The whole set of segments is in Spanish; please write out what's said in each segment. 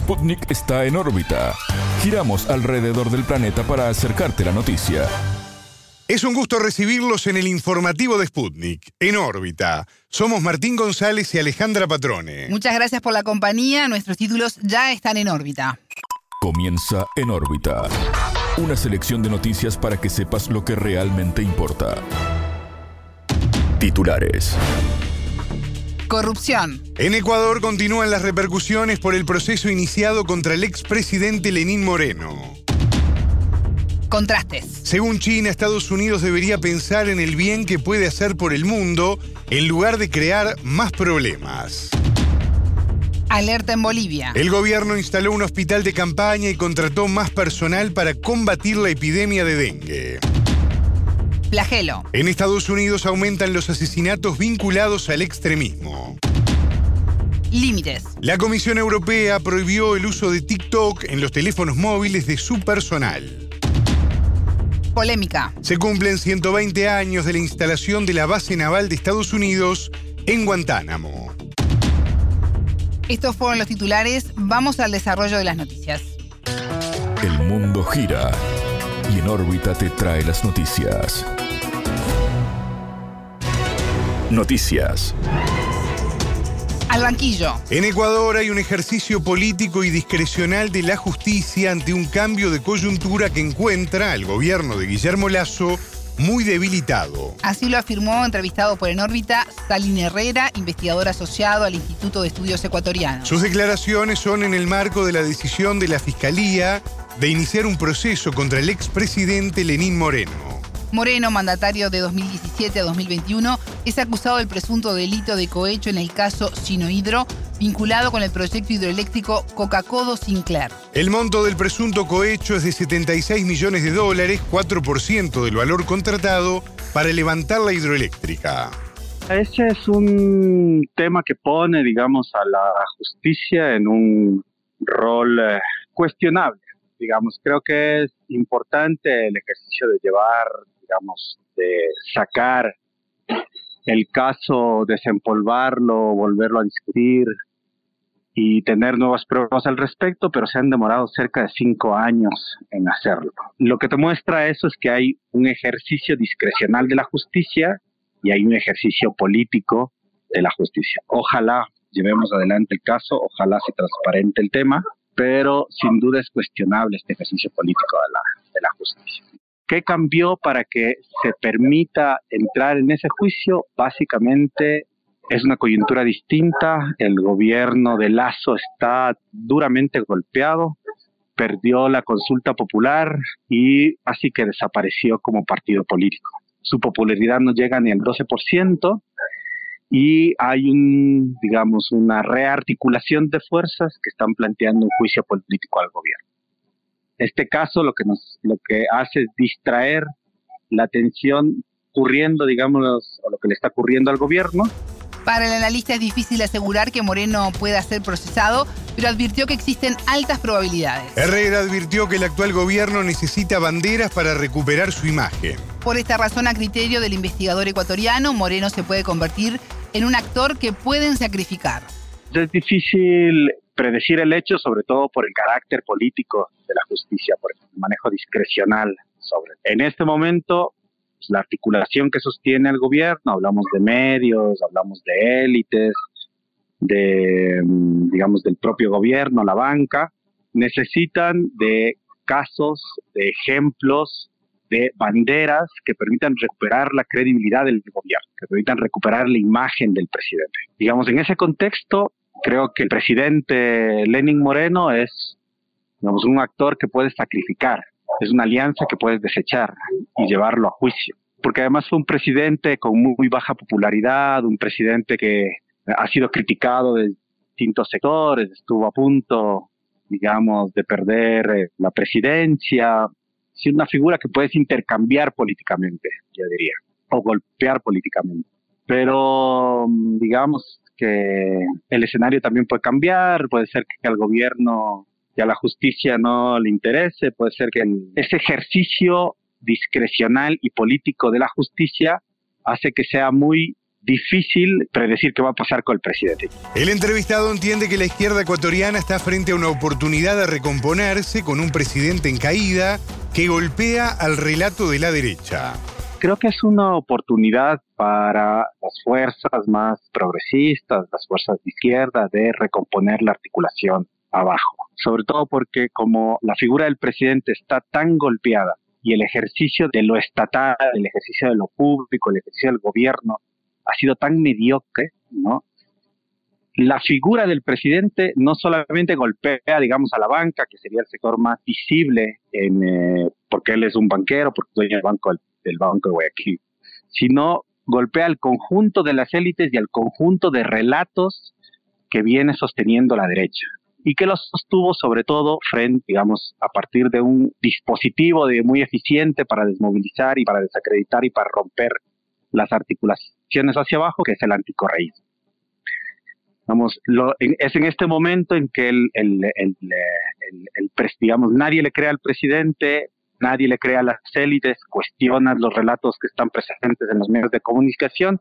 Sputnik está en órbita. Giramos alrededor del planeta para acercarte la noticia. Es un gusto recibirlos en el informativo de Sputnik, en órbita. Somos Martín González y Alejandra Patrone. Muchas gracias por la compañía. Nuestros títulos ya están en órbita. Comienza en órbita. Una selección de noticias para que sepas lo que realmente importa. Titulares. Corrupción. En Ecuador continúan las repercusiones por el proceso iniciado contra el expresidente Lenín Moreno. Contrastes. Según China, Estados Unidos debería pensar en el bien que puede hacer por el mundo en lugar de crear más problemas. Alerta en Bolivia. El gobierno instaló un hospital de campaña y contrató más personal para combatir la epidemia de dengue. Flagelo. En Estados Unidos aumentan los asesinatos vinculados al extremismo. Límites. La Comisión Europea prohibió el uso de TikTok en los teléfonos móviles de su personal. Polémica. Se cumplen 120 años de la instalación de la base naval de Estados Unidos en Guantánamo. Estos fueron los titulares. Vamos al desarrollo de las noticias. El mundo gira y en órbita te trae las noticias. Noticias. Al banquillo. En Ecuador hay un ejercicio político y discrecional de la justicia ante un cambio de coyuntura que encuentra al gobierno de Guillermo Lazo muy debilitado. Así lo afirmó entrevistado por En órbita Salín Herrera, investigador asociado al Instituto de Estudios Ecuatorianos. Sus declaraciones son en el marco de la decisión de la Fiscalía de iniciar un proceso contra el expresidente Lenín Moreno. Moreno, mandatario de 2017 a 2021, es acusado del presunto delito de cohecho en el caso Sinohidro, vinculado con el proyecto hidroeléctrico Coca-Codo Sinclair. El monto del presunto cohecho es de 76 millones de dólares, 4% del valor contratado, para levantar la hidroeléctrica. Ese es un tema que pone, digamos, a la justicia en un rol eh, cuestionable. Digamos, creo que es importante el ejercicio de llevar digamos, de sacar el caso, desempolvarlo, volverlo a discutir y tener nuevas pruebas al respecto, pero se han demorado cerca de cinco años en hacerlo. Lo que te muestra eso es que hay un ejercicio discrecional de la justicia y hay un ejercicio político de la justicia. Ojalá llevemos adelante el caso, ojalá se transparente el tema, pero sin duda es cuestionable este ejercicio político de la, de la justicia. ¿Qué cambió para que se permita entrar en ese juicio? Básicamente es una coyuntura distinta. El gobierno de Lazo está duramente golpeado, perdió la consulta popular y así que desapareció como partido político. Su popularidad no llega ni al 12% y hay un, digamos, una rearticulación de fuerzas que están planteando un juicio político al gobierno. Este caso lo que nos lo que hace es distraer la atención ocurriendo, digamos, a lo que le está ocurriendo al gobierno. Para el analista es difícil asegurar que Moreno pueda ser procesado, pero advirtió que existen altas probabilidades. Herrera advirtió que el actual gobierno necesita banderas para recuperar su imagen. Por esta razón, a criterio del investigador ecuatoriano, Moreno se puede convertir en un actor que pueden sacrificar. Es difícil predecir el hecho, sobre todo por el carácter político de la justicia, por el manejo discrecional sobre. En este momento, pues, la articulación que sostiene el gobierno, hablamos de medios, hablamos de élites, de, digamos, del propio gobierno, la banca, necesitan de casos, de ejemplos, de banderas que permitan recuperar la credibilidad del gobierno, que permitan recuperar la imagen del presidente. Digamos, en ese contexto, creo que el presidente Lenin Moreno es digamos, un actor que puedes sacrificar, es una alianza que puedes desechar y llevarlo a juicio. Porque además fue un presidente con muy baja popularidad, un presidente que ha sido criticado de distintos sectores, estuvo a punto, digamos, de perder eh, la presidencia. Es una figura que puedes intercambiar políticamente, yo diría, o golpear políticamente. Pero, digamos, que el escenario también puede cambiar, puede ser que al gobierno y a la justicia no le interese, puede ser que ese ejercicio discrecional y político de la justicia hace que sea muy difícil predecir qué va a pasar con el presidente. El entrevistado entiende que la izquierda ecuatoriana está frente a una oportunidad de recomponerse con un presidente en caída que golpea al relato de la derecha. Creo que es una oportunidad para las fuerzas más progresistas, las fuerzas de izquierda, de recomponer la articulación abajo. Sobre todo porque como la figura del presidente está tan golpeada y el ejercicio de lo estatal, el ejercicio de lo público, el ejercicio del gobierno ha sido tan mediocre, ¿no? La figura del presidente no solamente golpea, digamos, a la banca, que sería el sector más visible, en, eh, porque él es un banquero, porque es dueño del banco, del banco de Guayaquil, sino golpea al conjunto de las élites y al conjunto de relatos que viene sosteniendo la derecha y que los sostuvo sobre todo frente, digamos, a partir de un dispositivo muy eficiente para desmovilizar y para desacreditar y para romper las articulaciones hacia abajo, que es el anticorreísmo. Vamos, lo, es en este momento en que el, digamos, nadie le crea al presidente, nadie le crea a las élites, cuestionas los relatos que están presentes en los medios de comunicación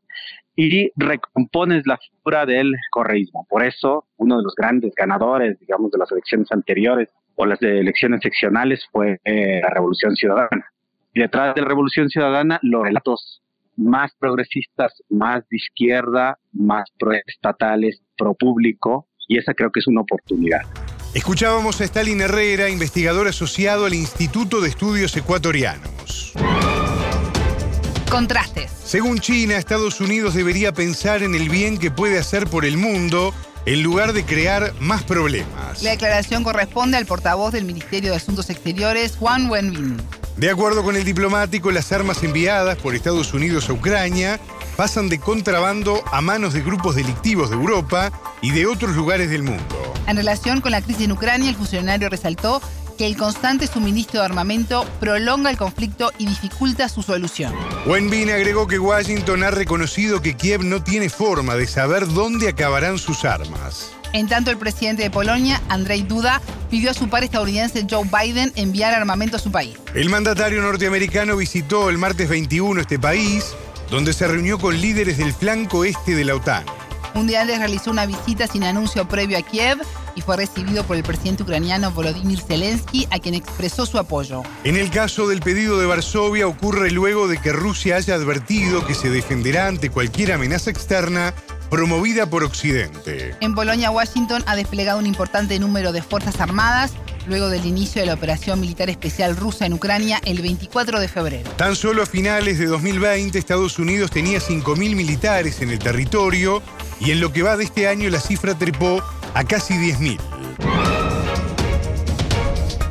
y recompones la figura del correísmo. Por eso, uno de los grandes ganadores, digamos, de las elecciones anteriores o las de elecciones seccionales fue eh, la Revolución Ciudadana. Y detrás de la Revolución Ciudadana, los relatos más progresistas, más de izquierda, más proestatales, pro público, y esa creo que es una oportunidad. Escuchábamos a Stalin Herrera, investigador asociado al Instituto de Estudios Ecuatorianos. Contrastes. Según China, Estados Unidos debería pensar en el bien que puede hacer por el mundo en lugar de crear más problemas. La declaración corresponde al portavoz del Ministerio de Asuntos Exteriores, Juan Wenbin. De acuerdo con el diplomático, las armas enviadas por Estados Unidos a Ucrania pasan de contrabando a manos de grupos delictivos de Europa y de otros lugares del mundo. En relación con la crisis en Ucrania, el funcionario resaltó que el constante suministro de armamento prolonga el conflicto y dificulta su solución. Wenbin agregó que Washington ha reconocido que Kiev no tiene forma de saber dónde acabarán sus armas. En tanto, el presidente de Polonia, Andrzej Duda, pidió a su par estadounidense Joe Biden enviar armamento a su país. El mandatario norteamericano visitó el martes 21 este país, donde se reunió con líderes del flanco este de la OTAN. Un día antes realizó una visita sin anuncio previo a Kiev y fue recibido por el presidente ucraniano Volodymyr Zelensky, a quien expresó su apoyo. En el caso del pedido de Varsovia ocurre luego de que Rusia haya advertido que se defenderá ante cualquier amenaza externa promovida por Occidente. En Polonia, Washington ha desplegado un importante número de fuerzas armadas luego del inicio de la operación militar especial rusa en Ucrania el 24 de febrero. Tan solo a finales de 2020 Estados Unidos tenía 5.000 militares en el territorio y en lo que va de este año la cifra trepó a casi 10.000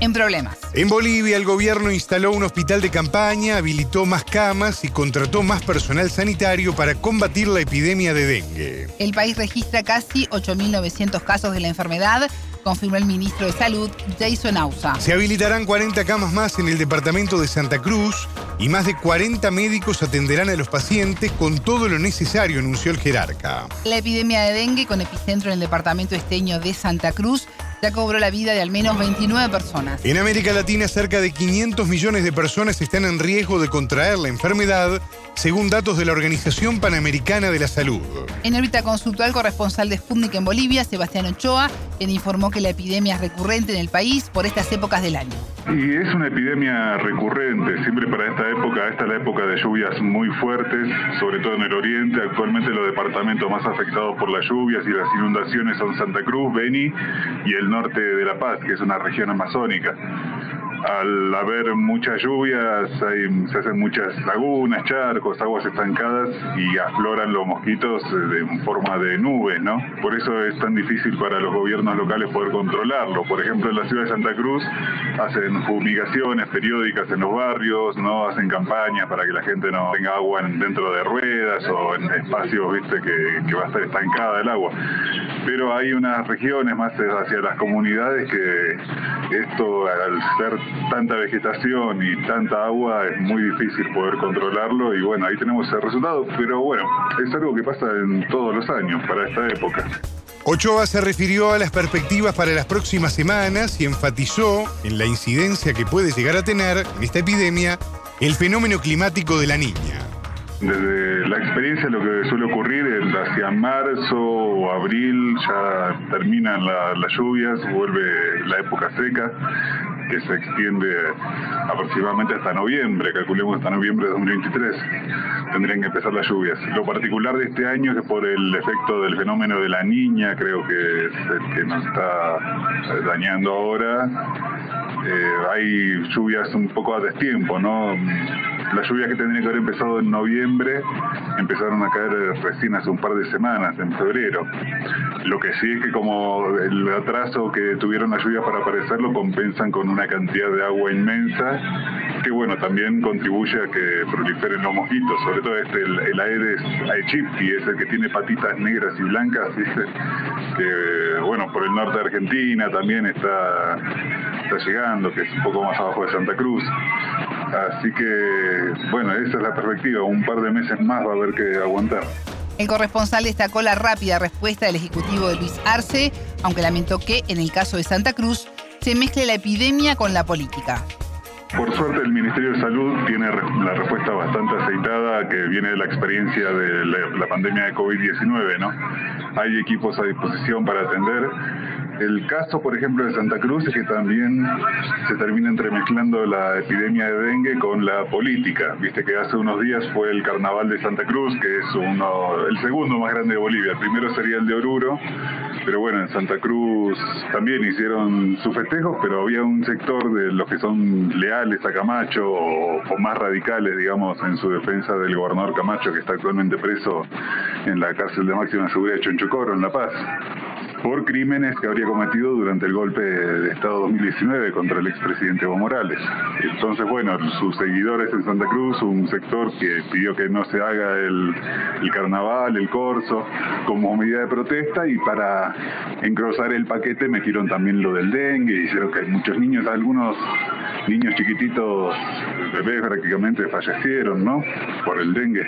en problemas. En Bolivia, el gobierno instaló un hospital de campaña, habilitó más camas y contrató más personal sanitario para combatir la epidemia de dengue. El país registra casi 8.900 casos de la enfermedad confirmó el ministro de Salud, Jason Ausa. Se habilitarán 40 camas más en el departamento de Santa Cruz y más de 40 médicos atenderán a los pacientes con todo lo necesario, anunció el jerarca. La epidemia de dengue con epicentro en el departamento esteño de Santa Cruz ya cobró la vida de al menos 29 personas. En América Latina, cerca de 500 millones de personas están en riesgo de contraer la enfermedad, según datos de la Organización Panamericana de la Salud. En órbita consultó al corresponsal de Sputnik en Bolivia, Sebastián Ochoa, quien informó que la epidemia es recurrente en el país por estas épocas del año. Y es una epidemia recurrente, siempre para esta época, esta es la época de lluvias muy fuertes, sobre todo en el oriente. Actualmente los departamentos más afectados por las lluvias y las inundaciones son Santa Cruz, Beni y el norte de La Paz, que es una región amazónica al haber muchas lluvias se hacen muchas lagunas, charcos, aguas estancadas y afloran los mosquitos eh, en forma de nubes, ¿no? Por eso es tan difícil para los gobiernos locales poder controlarlo. Por ejemplo, en la ciudad de Santa Cruz hacen fumigaciones periódicas en los barrios, no hacen campañas para que la gente no tenga agua dentro de ruedas o en espacios, viste, que, que va a estar estancada el agua. Pero hay unas regiones más hacia las comunidades que esto al ser tanta vegetación y tanta agua es muy difícil poder controlarlo y bueno, ahí tenemos el resultado, pero bueno, es algo que pasa en todos los años para esta época. Ochoa se refirió a las perspectivas para las próximas semanas y enfatizó en la incidencia que puede llegar a tener en esta epidemia el fenómeno climático de la niña. Desde la experiencia lo que suele ocurrir es hacia marzo o abril ya terminan las lluvias, vuelve la época seca que se extiende aproximadamente hasta noviembre, calculemos hasta noviembre de 2023, tendrían que empezar las lluvias. Lo particular de este año es que por el efecto del fenómeno de la niña, creo que es el que nos está dañando ahora, eh, hay lluvias un poco a destiempo, ¿no? Las lluvias que tendrían que haber empezado en noviembre empezaron a caer recién hace un par de semanas, en febrero. Lo que sí es que como el atraso que tuvieron las lluvias para aparecer lo compensan con una cantidad de agua inmensa que bueno, también contribuye a que proliferen los mosquitos, sobre todo este, el, Aedes aegypti, es el que tiene patitas negras y blancas, que bueno, por el norte de Argentina también está llegando, que es un poco más abajo de Santa Cruz. Así que, bueno, esa es la perspectiva. Un par de meses más va a haber que aguantar. El corresponsal destacó la rápida respuesta del Ejecutivo de Luis Arce, aunque lamentó que, en el caso de Santa Cruz, se mezcle la epidemia con la política. Por suerte el Ministerio de Salud tiene la respuesta bastante aceitada que viene de la experiencia de la, pandemia de COVID-19, ¿no? Hay equipos a disposición para atender el caso, por ejemplo, de Santa Cruz es que también se termina entremezclando la epidemia de dengue con la política. Viste que hace unos días fue el carnaval de Santa Cruz, que es uno, el segundo más grande de Bolivia. El primero sería el de Oruro, pero bueno, en Santa Cruz también hicieron sus festejos, pero había un sector de los que son leales a Camacho o, más radicales, digamos, en su defensa del gobernador Camacho, que está actualmente preso en la cárcel de máxima seguridad de Chonchocoro, en La Paz por crímenes que habría cometido durante el golpe de Estado 2019 contra el expresidente Evo Morales. Entonces, bueno, sus seguidores en Santa Cruz, un sector que pidió que no se haga el, carnaval, el corso, como medida de protesta y para engrosar el paquete metieron también lo del dengue, hicieron que hay muchos niños, algunos niños chiquititos, bebés prácticamente fallecieron, ¿no? Por el dengue.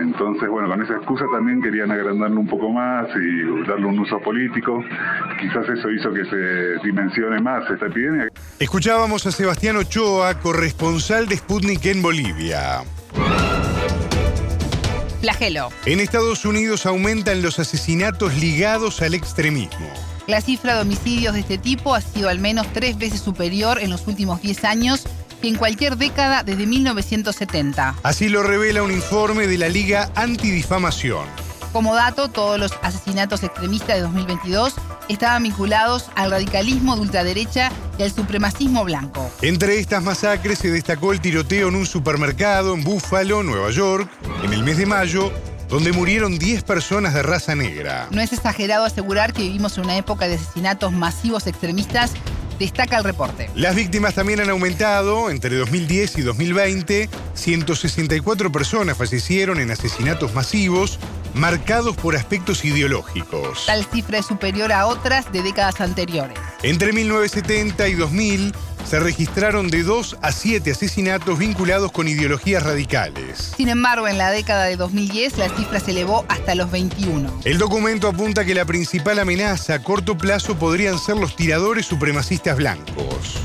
Entonces, bueno, con esa excusa también querían agrandarlo un poco más y darle un uso político. Quizás eso hizo que se dimensione más esta epidemia. Escuchábamos a Sebastián Ochoa, corresponsal de Sputnik en Bolivia. Flagelo. En Estados Unidos aumentan los asesinatos ligados al extremismo. La cifra de homicidios de este tipo ha sido al menos tres veces superior en los últimos 10 años que en cualquier década desde 1970. Así lo revela un informe de la Liga Antidifamación. Como dato, todos los asesinatos extremistas de 2022 estaban vinculados al radicalismo de ultraderecha y al supremacismo blanco. Entre estas masacres se destacó el tiroteo en un supermercado en Buffalo, Nueva York, en el mes de mayo, donde murieron 10 personas de raza negra. No es exagerado asegurar que vivimos en una época de asesinatos masivos extremistas destaca el reporte. Las víctimas también han aumentado. Entre 2010 y 2020, 164 personas fallecieron en asesinatos masivos marcados por aspectos ideológicos. Tal cifra es superior a otras de décadas anteriores. Entre 1970 y 2000, se registraron de 2 a 7 asesinatos vinculados con ideologías radicales. Sin embargo, en la década de 2010 la cifra se elevó hasta los 21. El documento apunta que la principal amenaza a corto plazo podrían ser los tiradores supremacistas blancos.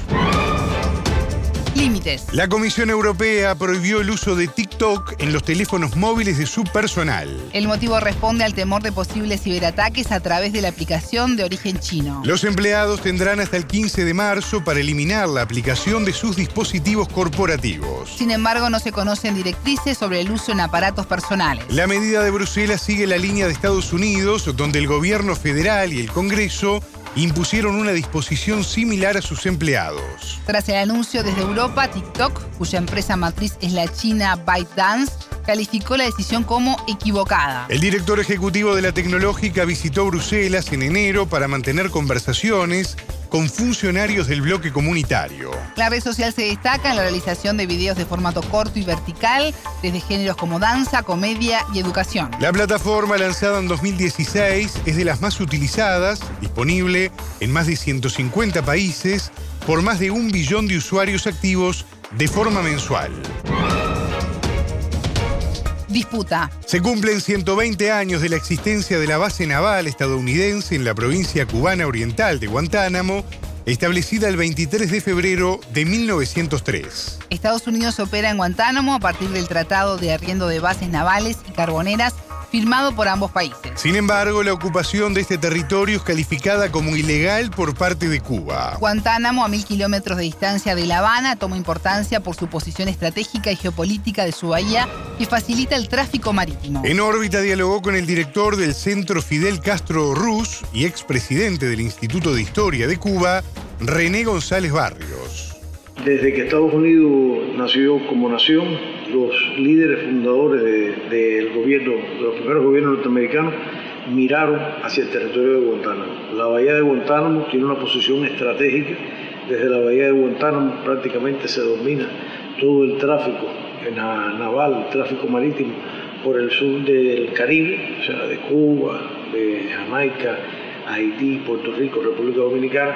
La Comisión Europea prohibió el uso de TikTok en los teléfonos móviles de su personal. El motivo responde al temor de posibles ciberataques a través de la aplicación de origen chino. Los empleados tendrán hasta el 15 de marzo para eliminar la aplicación de sus dispositivos corporativos. Sin embargo, no se conocen directrices sobre el uso en aparatos personales. La medida de Bruselas sigue la línea de Estados Unidos, donde el gobierno federal y el Congreso impusieron una disposición similar a sus empleados. Tras el anuncio desde Europa, TikTok, cuya empresa matriz es la china ByteDance, calificó la decisión como equivocada. El director ejecutivo de la tecnológica visitó Bruselas en enero para mantener conversaciones con funcionarios del bloque comunitario. La red social se destaca en la realización de videos de formato corto y vertical, desde géneros como danza, comedia y educación. La plataforma lanzada en 2016 es de las más utilizadas, disponible en más de 150 países, por más de un billón de usuarios activos de forma mensual. Disputa. Se cumplen 120 años de la existencia de la base naval estadounidense en la provincia cubana oriental de Guantánamo establecida el 23 de febrero de 1903. Estados Unidos opera en Guantánamo a partir del Tratado de Arriendo de Bases Navales y Carboneras firmado por ambos países. Sin embargo, la ocupación de este territorio es calificada como ilegal por parte de Cuba. Guantánamo, a mil kilómetros de distancia de La Habana, toma importancia por su posición estratégica y geopolítica de su bahía que facilita el tráfico marítimo. En órbita dialogó con el director del Centro Fidel Castro Ruz y expresidente del Instituto de Historia de Cuba, René González Barrios. Desde que Estados Unidos nació como nación, los líderes fundadores del gobierno, de los primeros gobiernos norteamericanos, miraron hacia el territorio de Guantánamo. La bahía de Guantánamo tiene una posición estratégica. Desde la bahía de Guantánamo prácticamente se domina todo el tráfico naval, el tráfico marítimo por el sur del Caribe, o sea, de Cuba, de Jamaica, Haití, Puerto Rico, República Dominicana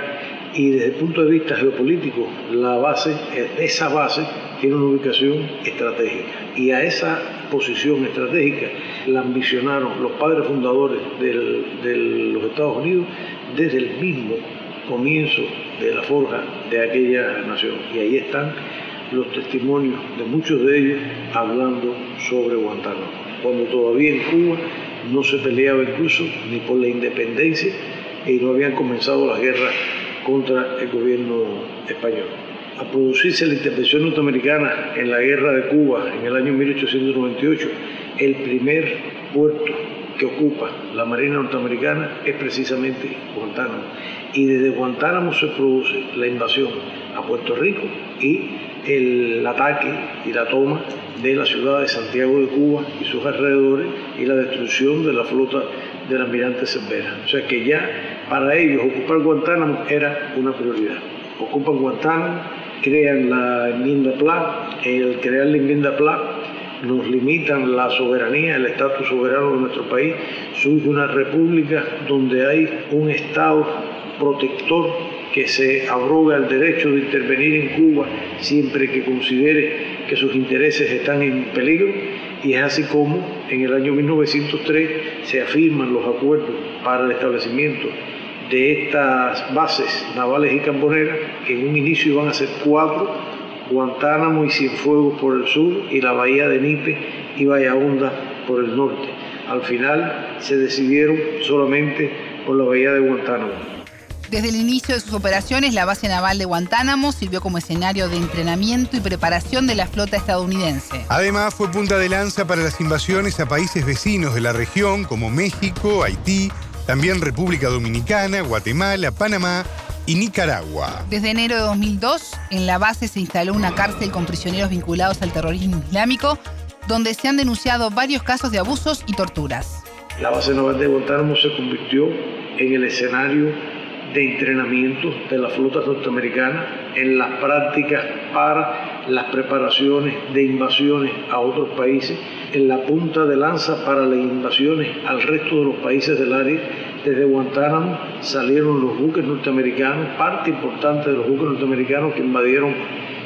y desde el punto de vista geopolítico, la base, esa base tiene una ubicación estratégica. Y a esa posición estratégica la ambicionaron los padres fundadores de los Estados Unidos desde el mismo comienzo de la forja de aquella nación. Y ahí están los testimonios de muchos de ellos hablando sobre Guantánamo. Cuando todavía en Cuba no se peleaba incluso ni por la independencia y no habían comenzado las guerras contra el gobierno español. A producirse la intervención norteamericana en la guerra de Cuba en el año 1898, el primer puerto que ocupa la Marina norteamericana es precisamente Guantánamo. Y desde Guantánamo se produce la invasión a Puerto Rico y el ataque y la toma de la ciudad de Santiago de Cuba y sus alrededores y la destrucción de la flota del almirante Cervera. O sea que ya para ellos ocupar Guantánamo era una prioridad. Ocupan Guantánamo, crean la enmienda PLA, el crear la enmienda PLA nos limitan la soberanía, el estatus soberano de nuestro país, surge una república donde hay un Estado protector que se abroga el derecho de intervenir en Cuba siempre que considere que sus intereses están en peligro. Y es así como en el año 1903 se afirman los acuerdos para el establecimiento de estas bases navales y camponeras, que en un inicio iban a ser cuatro, Guantánamo y Cienfuegos por el sur y la bahía de Nipe y Bahía Honda por el norte. Al final se decidieron solamente por la bahía de Guantánamo. Desde el inicio de sus operaciones, la base naval de Guantánamo sirvió como escenario de entrenamiento y preparación de la flota estadounidense. Además, fue punta de lanza para las invasiones a países vecinos de la región como México, Haití, también República Dominicana, Guatemala, Panamá y Nicaragua. Desde enero de 2002, en la base se instaló una cárcel con prisioneros vinculados al terrorismo islámico, donde se han denunciado varios casos de abusos y torturas. La base naval de Guantánamo se convirtió en el escenario de entrenamiento de la flota norteamericana en las prácticas para las preparaciones de invasiones a otros países, en la punta de lanza para las invasiones al resto de los países del área. Desde Guantánamo salieron los buques norteamericanos, parte importante de los buques norteamericanos que invadieron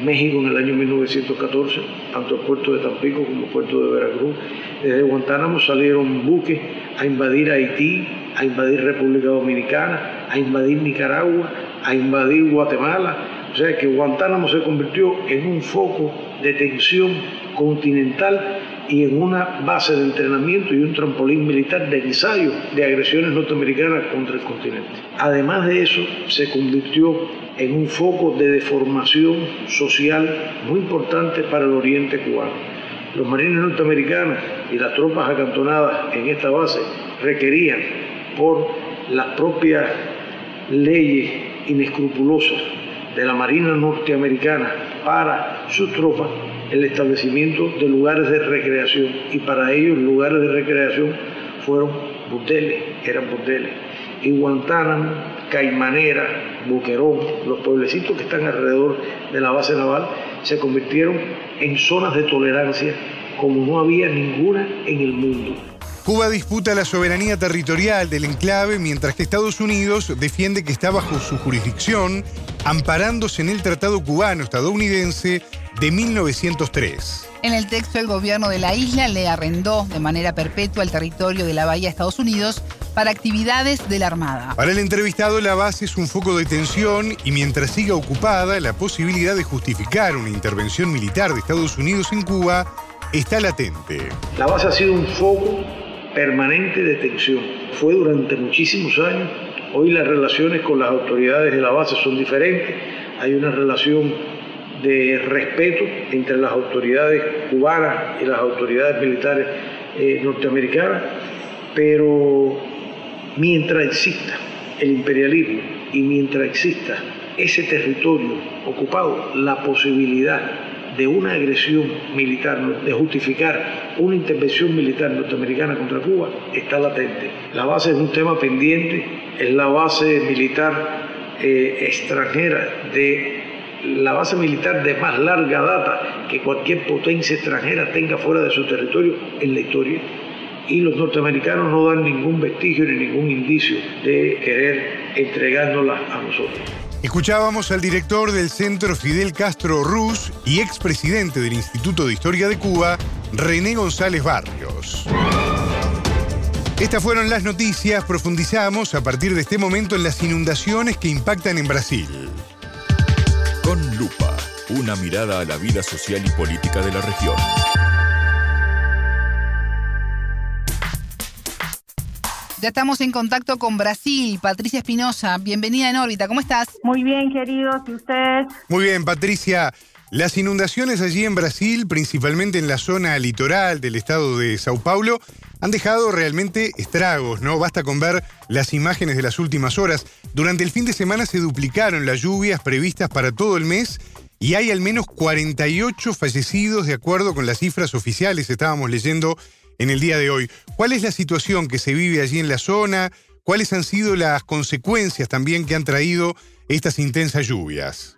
México en el año 1914, tanto el puerto de Tampico como el puerto de Veracruz. Desde Guantánamo salieron buques a invadir Haití, a invadir República Dominicana, a invadir Nicaragua, a invadir Guatemala. O sea que Guantánamo se convirtió en un foco de tensión continental y en una base de entrenamiento y un trampolín militar de ensayo de agresiones norteamericanas contra el continente. Además de eso, se convirtió en un foco de deformación social muy importante para el oriente cubano. Los marines norteamericanos y las tropas acantonadas en esta base requerían por las propias leyes inescrupulosas de la Marina norteamericana para sus tropas el establecimiento de lugares de recreación y para ellos lugares de recreación fueron burdeles, eran burdeles. Y Guantánamo, Caimanera, Boquerón, los pueblecitos que están alrededor de la base naval se convirtieron en zonas de tolerancia como no había ninguna en el mundo. Cuba disputa la soberanía territorial del enclave mientras que Estados Unidos defiende que está bajo su jurisdicción, amparándose en el Tratado Cubano-Estadounidense de 1903. En el texto, el gobierno de la isla le arrendó de manera perpetua el territorio de la Bahía de Estados Unidos para actividades de la Armada. Para el entrevistado, la base es un foco de tensión y mientras siga ocupada, la posibilidad de justificar una intervención militar de Estados Unidos en Cuba está latente. La base ha sido un foco permanente de tensión. Fue durante muchísimos años. Hoy las relaciones con las autoridades de la base son diferentes. Hay una relación de respeto entre las autoridades cubanas y las autoridades militares eh, norteamericanas, pero mientras exista el imperialismo y mientras exista ese territorio ocupado, la posibilidad de una agresión militar, de justificar una intervención militar norteamericana contra Cuba, está latente. La base es un tema pendiente, es la base militar eh, extranjera de la base militar de más larga data que cualquier potencia extranjera tenga fuera de su territorio en la historia. Y los norteamericanos no dan ningún vestigio ni ningún indicio de querer entregárnosla a nosotros. Escuchábamos al director del Centro Fidel Castro Ruz y expresidente del Instituto de Historia de Cuba, René González Barrios. Estas fueron las noticias. Profundizamos a partir de este momento en las inundaciones que impactan en Brasil. Con lupa, una mirada a la vida social y política de la región. Ya estamos en contacto con Brasil. Patricia Espinosa, bienvenida en órbita. ¿Cómo estás? Muy bien, queridos. ¿Y ustedes? Muy bien, Patricia. Las inundaciones allí en Brasil, principalmente en la zona litoral del estado de Sao Paulo, han dejado realmente estragos, ¿no? Basta con ver las imágenes de las últimas horas. Durante el fin de semana se duplicaron las lluvias previstas para todo el mes y hay al menos 48 fallecidos de acuerdo con las cifras oficiales, estábamos leyendo en el día de hoy. ¿Cuál es la situación que se vive allí en la zona? ¿Cuáles han sido las consecuencias también que han traído estas intensas lluvias?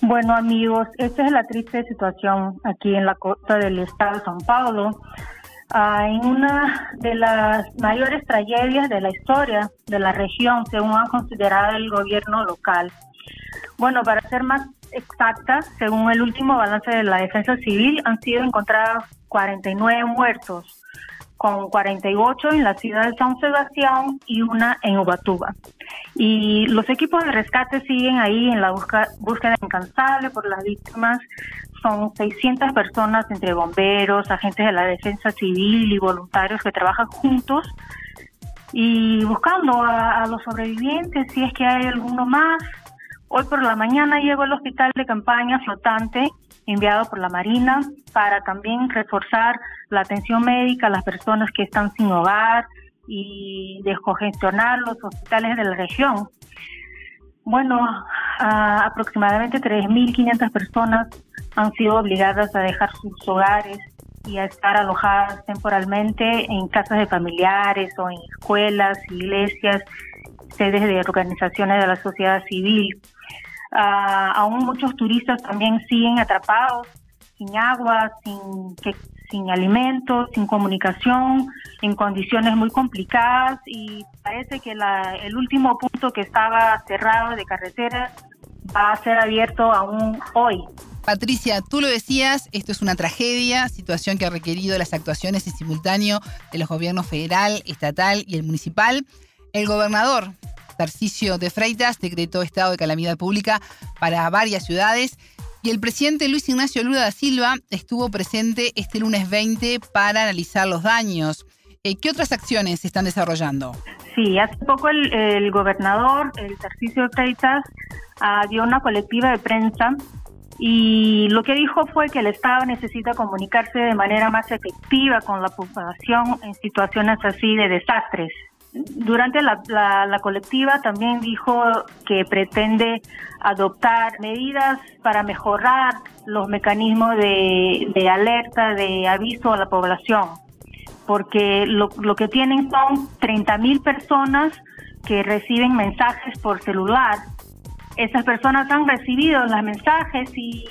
Bueno, amigos, esta es la triste situación aquí en la costa del estado de São Paulo. Ah, en una de las mayores tragedias de la historia de la región, según ha considerado el gobierno local. Bueno, para ser más exacta, según el último balance de la Defensa Civil, han sido encontrados 49 muertos, con 48 en la ciudad de San Sebastián y una en Ubatuba. Y los equipos de rescate siguen ahí en la búsqueda incansable por las víctimas. Son 600 personas entre bomberos, agentes de la defensa civil y voluntarios que trabajan juntos y buscando a, a los sobrevivientes, si es que hay alguno más. Hoy por la mañana llegó al hospital de campaña flotante enviado por la Marina para también reforzar la atención médica a las personas que están sin hogar y descongestionar los hospitales de la región. Bueno, aproximadamente 3.500 personas han sido obligadas a dejar sus hogares y a estar alojadas temporalmente en casas de familiares o en escuelas, iglesias, sedes de organizaciones de la sociedad civil. Ah, aún muchos turistas también siguen atrapados sin agua, sin, sin alimentos, sin comunicación, en condiciones muy complicadas y parece que el último punto que estaba cerrado de carretera va a ser abierto aún hoy. Patricia, tú lo decías, esto es una tragedia, situación que ha requerido las actuaciones en simultáneo de los gobiernos federal, estatal y el municipal. El gobernador Tarcisio de Freitas decretó estado de calamidad pública para varias ciudades y el presidente Luis Ignacio Lula da Silva estuvo presente este lunes 20 para analizar los daños. Eh, ¿Qué otras acciones se están desarrollando? Sí, hace poco el, gobernador, el Tarcisio de Freitas, ah, dio una colectiva de prensa y lo que dijo fue que el Estado necesita comunicarse de manera más efectiva con la población en situaciones así de desastres durante la, la, colectiva también dijo que pretende adoptar medidas para mejorar los mecanismos de, alerta, de aviso a la población, porque lo, que tienen son 30 mil personas que reciben mensajes por celular. Esas personas han recibido los mensajes y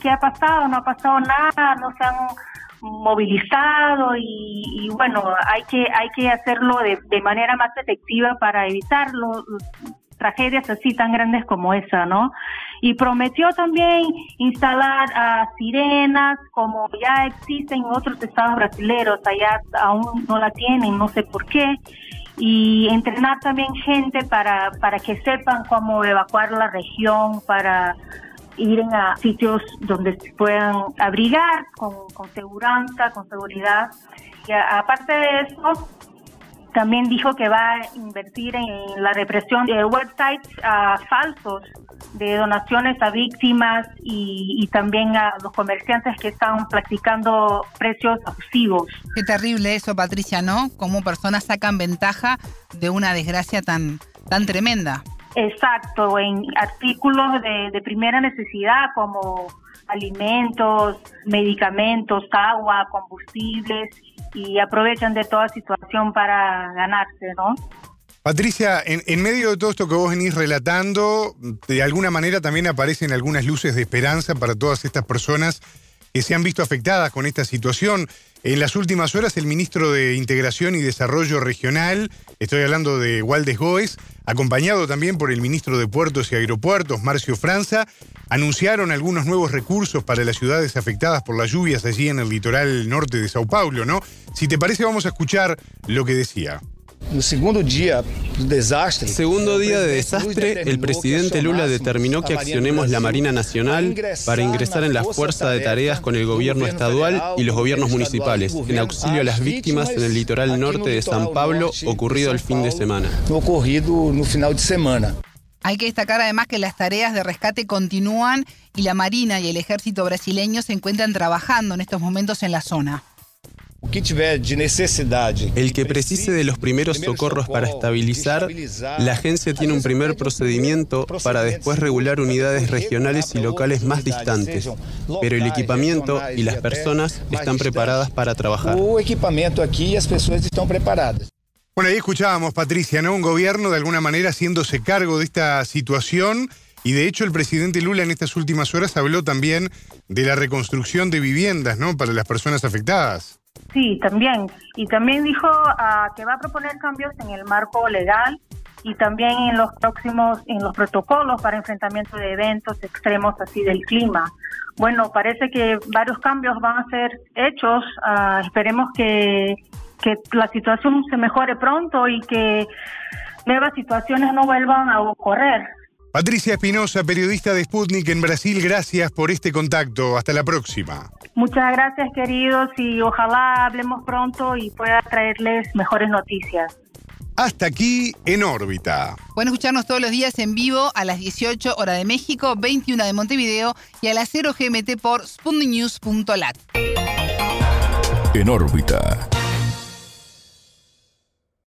¿qué ha pasado? No ha pasado nada, no se han movilizado y, bueno, hay que, hay que hacerlo de, manera más efectiva para evitar tragedias así tan grandes como esa, ¿no? Y prometió también instalar uh, sirenas como ya existen en otros estados brasileños, allá aún no la tienen, no sé por qué, y entrenar también gente para, para que sepan cómo evacuar la región, para ir a sitios donde se puedan abrigar con, con con seguridad. Y aparte de eso, también dijo que va a invertir en la represión de websites uh, falsos de donaciones a víctimas y, también a los comerciantes que están practicando precios abusivos. Qué terrible eso, Patricia, ¿no? Cómo personas sacan ventaja de una desgracia tan, tan tremenda. Exacto, en artículos de, de primera necesidad como alimentos, medicamentos, agua, combustibles y aprovechan de toda situación para ganarse, ¿no? Patricia, en, medio de todo esto que vos venís relatando, de alguna manera también aparecen algunas luces de esperanza para todas estas personas se han visto afectadas con esta situación. En las últimas horas, el ministro de Integración y Desarrollo Regional, estoy hablando de Waldes Goes, acompañado también por el ministro de Puertos y Aeropuertos, Marcio Franza, anunciaron algunos nuevos recursos para las ciudades afectadas por las lluvias allí en el litoral norte de Sao Paulo, ¿no? Si te parece, vamos a escuchar lo que decía. El segundo día de desastre, segundo día de desastre, el presidente Lula determinó que accionemos la Marina Nacional para ingresar en la fuerza de tareas con el gobierno estadual y los gobiernos municipales en auxilio a las víctimas en el litoral norte de San Pablo ocurrido el fin de semana. Ocurrido no final de semana. Hay que destacar además que las tareas de rescate continúan y la Marina y el ejército brasileño se encuentran trabajando en estos momentos en la zona. El que precise de los primeros socorros para estabilizar, la agencia tiene un primer procedimiento para después regular unidades regionales y locales más distantes, pero el equipamiento y las personas están preparadas para trabajar. El equipamiento aquí y las personas están preparadas. Bueno, ahí escuchábamos, Patricia, ¿no? Un gobierno de alguna manera haciéndose cargo de esta situación. Y de hecho el presidente Lula en estas últimas horas habló también de la reconstrucción de viviendas, ¿no? Para las personas afectadas. Sí, también. Y también dijo uh, que va a proponer cambios en el marco legal y también en los próximos, en los protocolos para enfrentamiento de eventos extremos así del clima. Bueno, parece que varios cambios van a ser hechos. Uh, esperemos que, que la situación se mejore pronto y que nuevas situaciones no vuelvan a ocurrir. Patricia Espinosa, periodista de Sputnik en Brasil, gracias por este contacto. Hasta la próxima. Muchas gracias, queridos, y ojalá hablemos pronto y pueda traerles mejores noticias. Hasta aquí en órbita. Pueden escucharnos todos los días en vivo a las 18 horas de México, 21 de Montevideo y a las 0 GMT por sputniknews.lat. En órbita.